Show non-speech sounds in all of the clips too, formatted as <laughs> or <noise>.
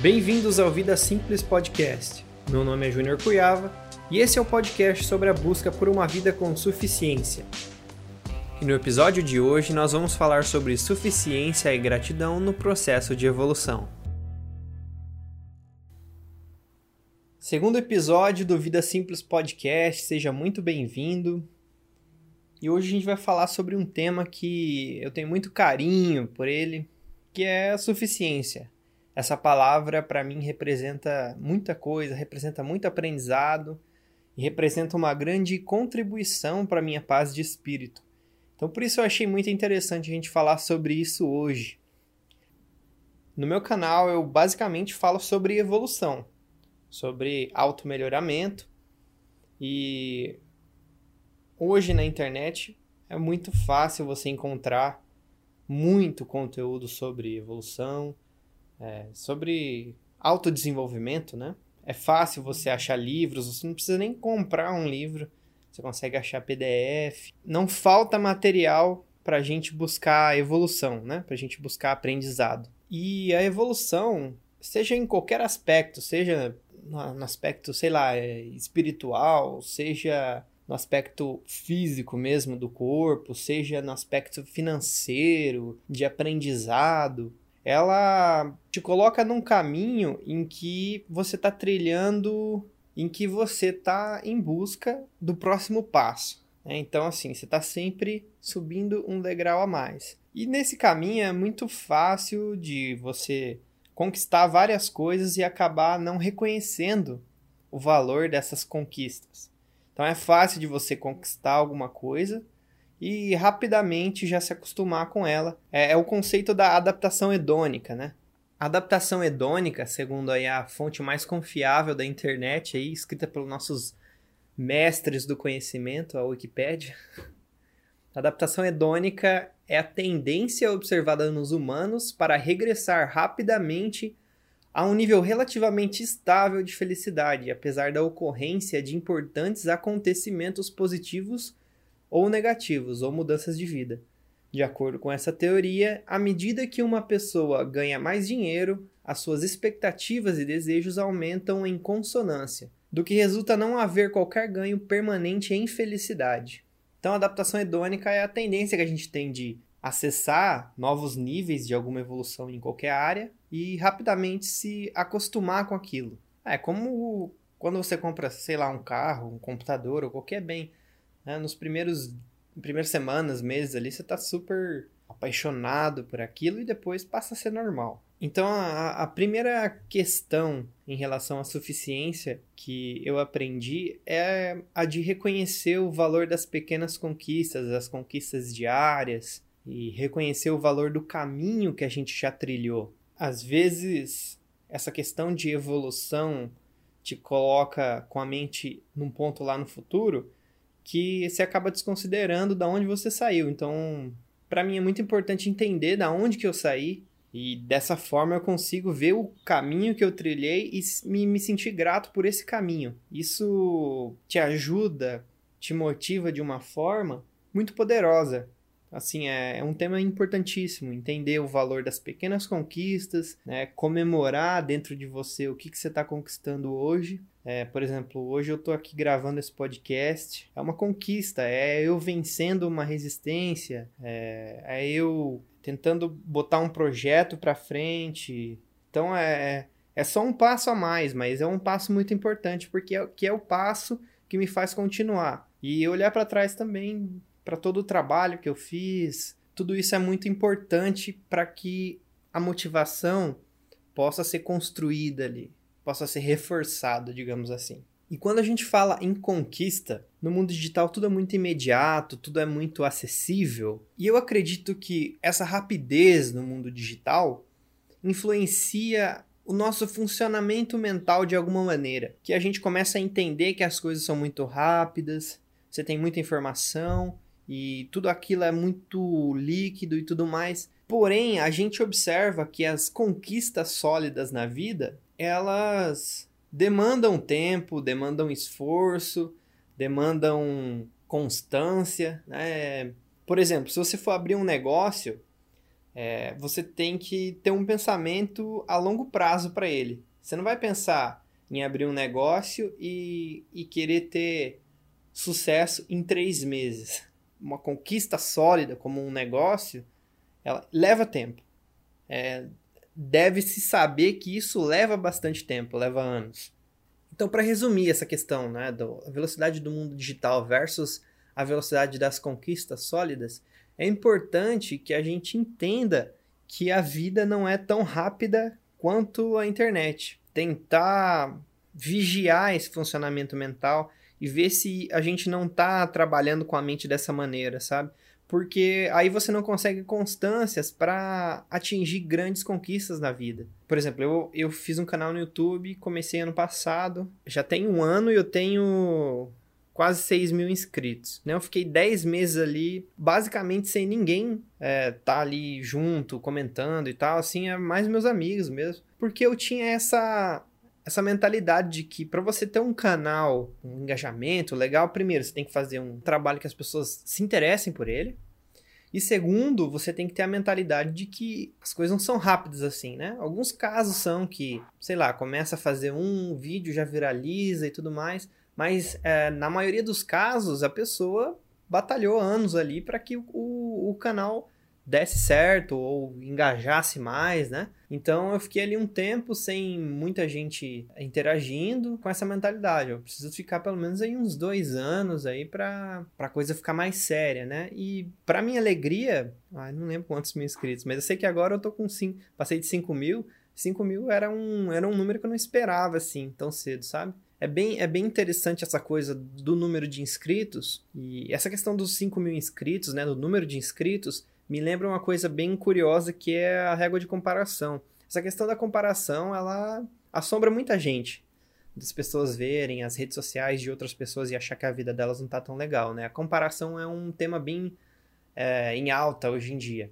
Bem-vindos ao Vida Simples Podcast. Meu nome é Júnior Cuiava e esse é o podcast sobre a busca por uma vida com suficiência. E no episódio de hoje nós vamos falar sobre suficiência e gratidão no processo de evolução. Segundo episódio do Vida Simples Podcast, seja muito bem-vindo. E hoje a gente vai falar sobre um tema que eu tenho muito carinho por ele, que é a suficiência. Essa palavra para mim representa muita coisa, representa muito aprendizado e representa uma grande contribuição para minha paz de espírito. Então por isso eu achei muito interessante a gente falar sobre isso hoje. No meu canal eu basicamente falo sobre evolução, sobre auto-melhoramento e hoje na internet é muito fácil você encontrar muito conteúdo sobre evolução, é, sobre autodesenvolvimento, né? É fácil você achar livros, você não precisa nem comprar um livro, você consegue achar PDF. Não falta material para a gente buscar evolução, né? Para a gente buscar aprendizado. E a evolução, seja em qualquer aspecto, seja no aspecto, sei lá, é, espiritual, seja no aspecto físico mesmo do corpo, seja no aspecto financeiro, de aprendizado, ela te coloca num caminho em que você está trilhando, em que você está em busca do próximo passo. Né? Então, assim, você está sempre subindo um degrau a mais. E nesse caminho é muito fácil de você conquistar várias coisas e acabar não reconhecendo o valor dessas conquistas. Então é fácil de você conquistar alguma coisa e rapidamente já se acostumar com ela. É, é o conceito da adaptação hedônica, né? A adaptação hedônica, segundo aí a fonte mais confiável da internet, aí, escrita pelos nossos mestres do conhecimento, a Wikipédia. <laughs> Adaptação hedônica é a tendência observada nos humanos para regressar rapidamente a um nível relativamente estável de felicidade, apesar da ocorrência de importantes acontecimentos positivos ou negativos, ou mudanças de vida. De acordo com essa teoria, à medida que uma pessoa ganha mais dinheiro, as suas expectativas e desejos aumentam em consonância, do que resulta não haver qualquer ganho permanente em felicidade. Então, a adaptação hedônica é a tendência que a gente tem de acessar novos níveis de alguma evolução em qualquer área e rapidamente se acostumar com aquilo. É como quando você compra, sei lá, um carro, um computador ou qualquer bem. Né? Nos primeiros primeiras semanas, meses ali, você está super apaixonado por aquilo e depois passa a ser normal. Então, a, a, primeira questão em relação à suficiência que eu aprendi é a de reconhecer o valor das pequenas conquistas, das conquistas diárias, e reconhecer o valor do caminho que a gente já trilhou. Às vezes, essa questão de evolução te coloca com a mente num ponto lá no futuro que você acaba desconsiderando da onde você saiu. Então, para mim é muito importante entender da onde que eu saí e dessa forma eu consigo ver o caminho que eu trilhei e me, me sentir grato por esse caminho. Isso te ajuda, te motiva de uma forma muito poderosa. Assim, é, é um tema importantíssimo, entender o valor das pequenas conquistas, né, comemorar dentro de você o que, que você está conquistando hoje é, por exemplo, hoje eu estou aqui gravando esse podcast. É uma conquista, é eu vencendo uma resistência, é, é eu tentando botar um projeto para frente. Então é, é só um passo a mais, mas é um passo muito importante porque é, que é o passo que me faz continuar. E olhar para trás também, para todo o trabalho que eu fiz, tudo isso é muito importante para que a motivação possa ser construída ali possa ser reforçado, digamos assim. E quando a gente fala em conquista, no mundo digital tudo é muito imediato, tudo é muito acessível, e eu acredito que essa rapidez no mundo digital influencia o nosso funcionamento mental de alguma maneira, que a gente começa a entender que as coisas são muito rápidas, você tem muita informação e tudo aquilo é muito líquido e tudo mais. Porém, a gente observa que as conquistas sólidas na vida, elas demandam tempo, demandam esforço, demandam constância. Né? Por exemplo, se você for abrir um negócio, É, você tem que ter um pensamento a longo prazo para ele. Você não vai pensar em abrir um negócio e, e querer ter sucesso em três meses. Uma conquista sólida como um negócio, ela leva tempo. É, Deve-se saber que isso leva bastante tempo, leva anos. Então, para resumir essa questão, né, da velocidade do mundo digital versus a velocidade das conquistas sólidas, é importante que a gente entenda que a vida não é tão rápida quanto a internet. Tentar vigiar esse funcionamento mental e ver se a gente não está trabalhando com a mente dessa maneira, sabe? Porque aí você não consegue constâncias para atingir grandes conquistas na vida. Por exemplo, eu, eu fiz um canal no YouTube, comecei ano passado, já tem um ano e eu tenho quase 6 mil inscritos. Né? Eu fiquei 10 meses ali, basicamente sem ninguém é, tá ali junto, comentando e tal, assim, é mais meus amigos mesmo. Porque eu tinha essa essa mentalidade de que para você ter um canal, um engajamento legal, primeiro você tem que fazer um trabalho que as pessoas se interessem por ele. E segundo, você tem que ter a mentalidade de que as coisas não são rápidas assim, né? Alguns casos são que, sei lá, começa a fazer um vídeo, já viraliza e tudo mais. Mas é, na maioria dos casos, a pessoa batalhou anos ali para que o, o, canal desse certo ou engajasse mais, né? Então eu fiquei ali um tempo sem muita gente interagindo com essa mentalidade. Eu preciso ficar pelo menos aí uns dois anos aí para a coisa ficar mais séria, né? E para minha alegria, ai, não lembro quantos mil inscritos, mas eu sei que agora eu tô com cinco, passei de 5 mil. 5 mil era um, era um número que eu não esperava assim tão cedo, sabe? É bem, é bem interessante essa coisa do número de inscritos. E essa questão dos 5 mil inscritos, né? Do número de inscritos, me lembra uma coisa bem curiosa que é a régua de comparação. Essa questão da comparação, ela assombra muita gente. Das pessoas verem as redes sociais de outras pessoas e achar que a vida delas não tá tão legal, né? A comparação é um tema bem é, em alta hoje em dia.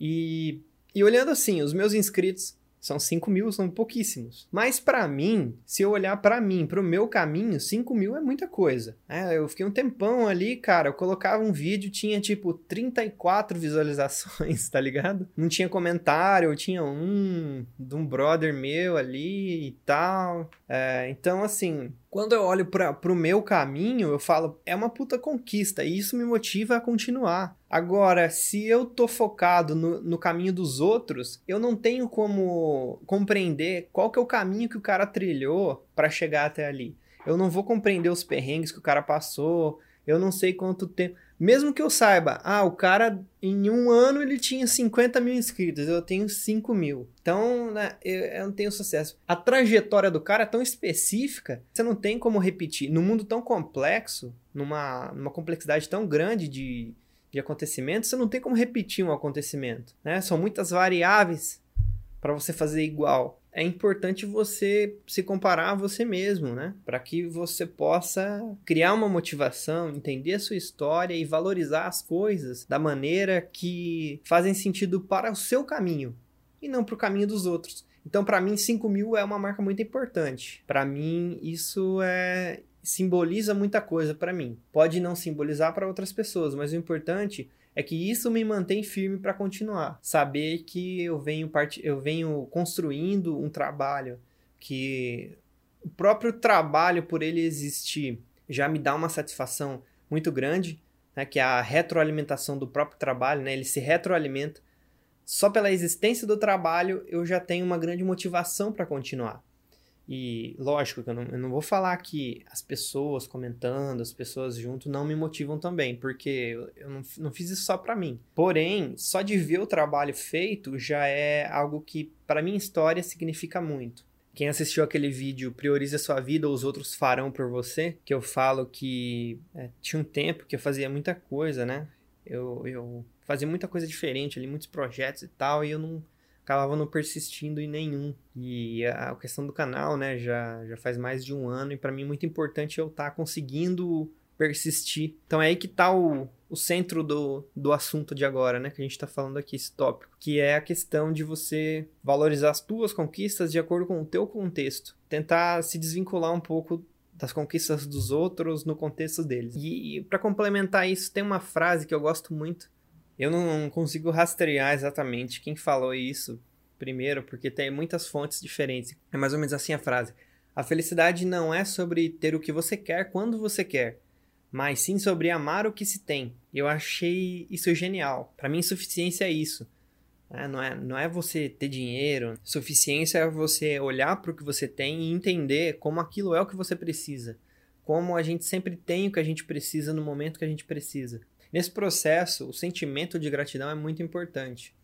E, e olhando assim, os meus inscritos são 5 mil, são pouquíssimos. Mas para mim, se eu olhar para mim, para o meu caminho, 5 mil é muita coisa. É, eu fiquei um tempão ali, cara. Eu colocava um vídeo, tinha tipo 34 visualizações, <laughs> tá ligado? Não tinha comentário, eu tinha um de um brother meu ali e tal. É, então, assim, quando eu olho para o meu caminho, eu falo, é uma puta conquista, e isso me motiva a continuar. Agora, se eu tô focado no, no caminho dos outros, eu não tenho como compreender qual que é o caminho que o cara trilhou para chegar até ali. Eu não vou compreender os perrengues que o cara passou, eu não sei quanto tempo. Mesmo que eu saiba, ah, o cara em um ano ele tinha 50 mil inscritos, eu tenho 5 mil. Então, né, eu, eu, não tenho sucesso. A trajetória do cara é tão específica, você não tem como repetir. Num mundo tão complexo, numa, numa complexidade tão grande de, de acontecimentos, você não tem como repetir um acontecimento. Né? São muitas variáveis para você fazer igual é importante você se comparar a você mesmo, né? Para que você possa criar uma motivação, entender a sua história e valorizar as coisas da maneira que fazem sentido para o seu caminho e não para o caminho dos outros. Então, para mim, 5 mil é uma marca muito importante. Para mim, isso é simboliza muita coisa para mim. Pode não simbolizar para outras pessoas, mas o importante é que isso me mantém firme para continuar. Saber que eu venho, part... eu venho construindo um trabalho que o próprio trabalho por ele existir já me dá uma satisfação muito grande, né, que é a retroalimentação do próprio trabalho, né, ele se retroalimenta. Só pela existência do trabalho eu já tenho uma grande motivação para continuar. E lógico que eu não, eu não vou falar que as pessoas comentando, as pessoas junto não me motivam também, porque eu, não, não fiz isso só para mim. Porém, só de ver o trabalho feito já é algo que para minha história significa muito. Quem assistiu aquele vídeo Priorize a sua vida ou os outros farão por você, que eu falo que é, tinha um tempo que eu fazia muita coisa, né? Eu, eu fazia muita coisa diferente ali, muitos projetos e tal, e eu não acabava não persistindo em nenhum. E a questão do canal, né, já, já faz mais de um ano e para mim é muito importante eu estar tá conseguindo persistir. Então é aí que tá o, o centro do, do assunto de agora, né, que a gente está falando aqui, esse tópico, que é a questão de você valorizar as tuas conquistas de acordo com o teu contexto. Tentar se desvincular um pouco das conquistas dos outros no contexto deles. E, e para complementar isso, tem uma frase que eu gosto muito, Eu não consigo rastrear exatamente quem falou isso primeiro, porque tem muitas fontes diferentes. É mais ou menos assim a frase. A felicidade não é sobre ter o que você quer quando você quer, mas sim sobre amar o que se tem. Eu achei isso genial. Para mim, suficiência é isso. É, não, é, não é você ter dinheiro. Suficiência é você olhar para o que você tem e entender como aquilo é o que você precisa. Como a gente sempre tem o que a gente precisa no momento que a gente precisa. Nesse processo, o sentimento de gratidão é muito importante.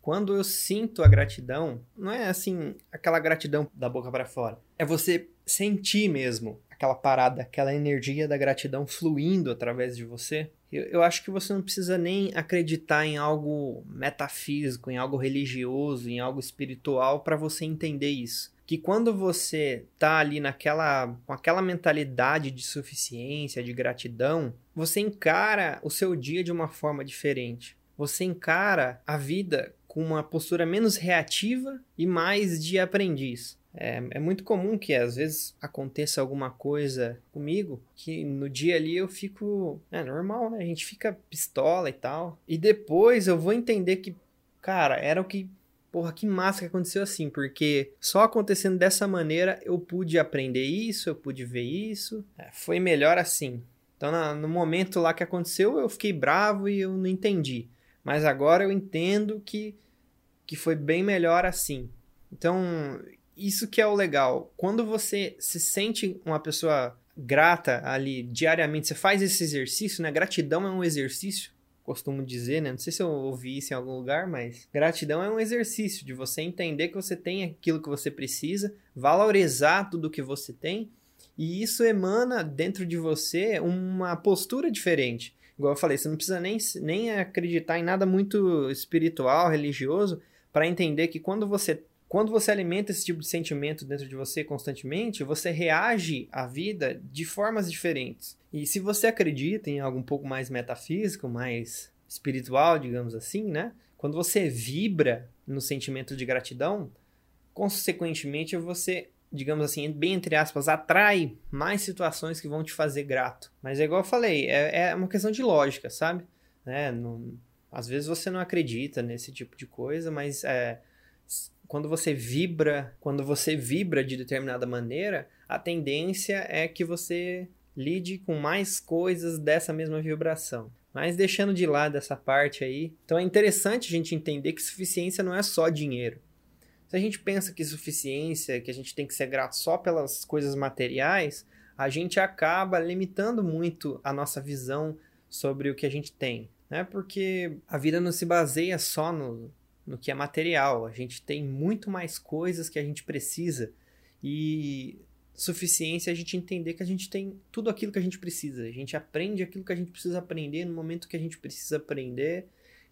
Quando eu sinto a gratidão, não é assim aquela gratidão da boca para fora. É você sentir mesmo aquela parada, aquela energia da gratidão fluindo através de você. Eu, eu acho que você não precisa nem acreditar em algo metafísico, em algo religioso, em algo espiritual para você entender isso que quando você tá ali naquela com aquela mentalidade de suficiência, de gratidão, você encara o seu dia de uma forma diferente. Você encara a vida com uma postura menos reativa e mais de aprendiz. É, é, muito comum que às vezes aconteça alguma coisa comigo que no dia ali eu fico. É normal, né? A gente fica pistola e tal. E depois eu vou entender que, cara, era o que porra, que massa que aconteceu assim, porque só acontecendo dessa maneira eu pude aprender isso, eu pude ver isso, é, foi melhor assim. Então, na, no momento lá que aconteceu, eu fiquei bravo e eu não entendi. Mas agora eu entendo que, que foi bem melhor assim. Então, isso que é o legal. Quando você se sente uma pessoa grata ali diariamente, você faz esse exercício, né? Gratidão é um exercício costumo dizer, né? Não sei se eu ouvi isso em algum lugar, mas gratidão é um exercício de você entender que você tem aquilo que você precisa, valorizar tudo que você tem, e isso emana dentro de você uma postura diferente. Igual eu falei, você não precisa nem, nem acreditar em nada muito espiritual, religioso, para entender que quando você quando você alimenta esse tipo de sentimento dentro de você constantemente, você reage à vida de formas diferentes. E se você acredita em algo um pouco mais metafísico, mais espiritual, digamos assim, né? Quando você vibra no sentimento de gratidão, consequentemente você, digamos assim, bem entre aspas, atrai mais situações que vão te fazer grato. Mas é igual eu falei, é, é uma questão de lógica, sabe? Né? Não, às vezes você não acredita nesse tipo de coisa, mas é, quando você vibra, quando você vibra de determinada maneira, a tendência é que você lide com mais coisas dessa mesma vibração. Mas deixando de lado essa parte aí, então é interessante a gente entender que suficiência não é só dinheiro. Se a gente pensa que suficiência, que a gente tem que ser grato só pelas coisas materiais, a gente acaba limitando muito a nossa visão sobre o que a gente tem, né? Porque a vida não se baseia só no, no que é material. A gente tem muito mais coisas que a gente precisa e suficiência a gente entender que a gente tem tudo aquilo que a gente precisa. A gente aprende aquilo que a gente precisa aprender no momento que a gente precisa aprender.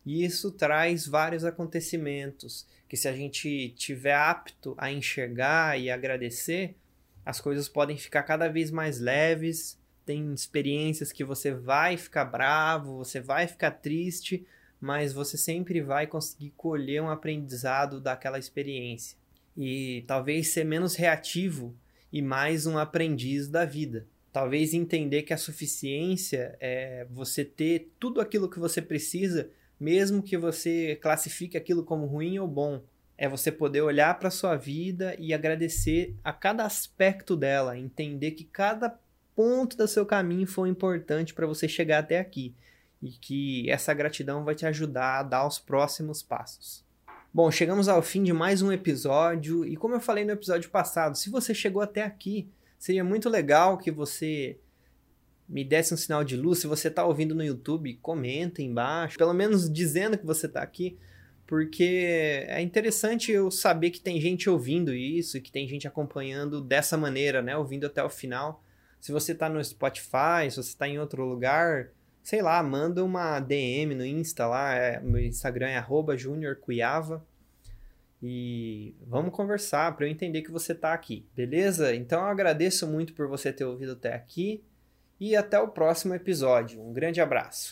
E isso traz vários acontecimentos que se a gente tiver apto a enxergar e agradecer, as coisas podem ficar cada vez mais leves. Tem experiências que você vai ficar bravo, você vai ficar triste, mas você sempre vai conseguir colher um aprendizado daquela experiência. E talvez ser menos reativo e mais um aprendiz da vida. Talvez entender que a suficiência é você ter tudo aquilo que você precisa, mesmo que você classifique aquilo como ruim ou bom. É você poder olhar para a sua vida e agradecer a cada aspecto dela, entender que cada ponto do seu caminho foi importante para você chegar até aqui e que essa gratidão vai te ajudar a dar os próximos passos. Bom, chegamos ao fim de mais um episódio e como eu falei no episódio passado, se você chegou até aqui, seria muito legal que você me desse um sinal de luz. Se você está ouvindo no YouTube, comenta embaixo, pelo menos dizendo que você está aqui, porque é interessante eu saber que tem gente ouvindo isso que tem gente acompanhando dessa maneira, né, ouvindo até o final. Se você está no Spotify, se você está em outro lugar, sei lá, manda uma DM no Insta lá, é, meu Instagram é juniorcuiava e vamos conversar para eu entender que você está aqui, beleza? Então eu agradeço muito por você ter ouvido até aqui e até o próximo episódio. Um grande abraço.